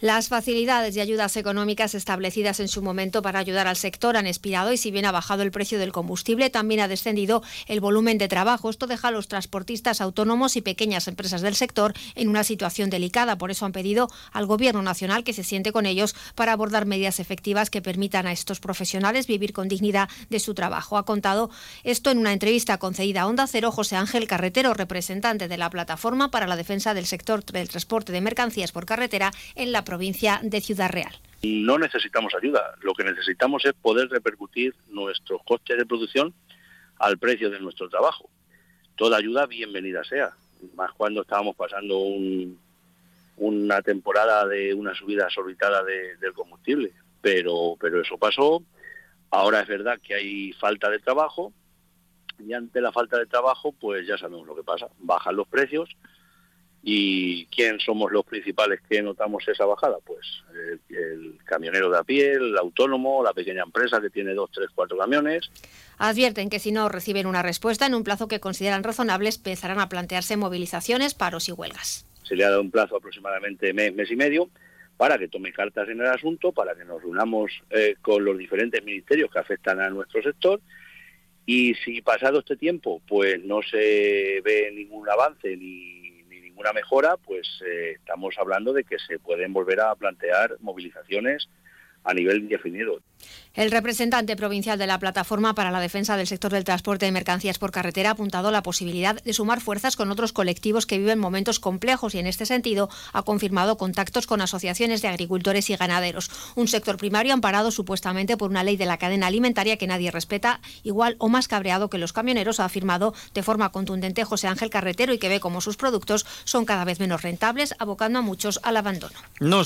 Las facilidades y ayudas económicas establecidas en su momento para ayudar al sector han expirado y si bien ha bajado el precio del combustible, también ha descendido el volumen de trabajo. Esto deja a los transportistas autónomos y pequeñas empresas del sector en una situación delicada. Por eso han pedido al Gobierno Nacional que se siente con ellos para abordar medidas efectivas que permitan a estos profesionales vivir con dignidad de su trabajo. Ha contado esto en una entrevista concedida a Onda Cero José Ángel Carretero, representante de la Plataforma para la Defensa del Sector del Transporte de Mercancías por Carretera en la provincia de Ciudad Real. No necesitamos ayuda, lo que necesitamos es poder repercutir nuestros costes de producción al precio de nuestro trabajo. Toda ayuda bienvenida sea, más cuando estábamos pasando una temporada de una subida exorbitada del combustible. Pero, pero eso pasó, ahora es verdad que hay falta de trabajo y ante la falta de trabajo pues ya sabemos lo que pasa, bajan los precios ¿Y quién somos los principales que notamos esa bajada? Pues el, camionero de a pie, el autónomo, la pequeña empresa que tiene dos, tres, cuatro camiones. Advierten que si no reciben una respuesta en un plazo que consideran razonable, empezarán a plantearse movilizaciones, paros y huelgas. Se le ha dado un plazo aproximadamente mes, mes y medio para que tome cartas en el asunto, para que nos reunamos eh, con los diferentes ministerios que afectan a nuestro sector y si pasado este tiempo pues no se ve ningún avance ni una mejora, pues eh, estamos hablando de que se pueden volver a plantear movilizaciones a nivel indefinido. El representante provincial de la Plataforma para la Defensa del Sector del Transporte de Mercancías por Carretera ha apuntado la posibilidad de sumar fuerzas con otros colectivos que viven momentos complejos y en este sentido ha confirmado contactos con asociaciones de agricultores y ganaderos. Un sector primario amparado supuestamente por una ley de la cadena alimentaria que nadie respeta, igual o más cabreado que los camioneros, ha afirmado de forma contundente José Ángel Carretero y que ve como sus productos son cada vez menos rentables, abocando a muchos al abandono. No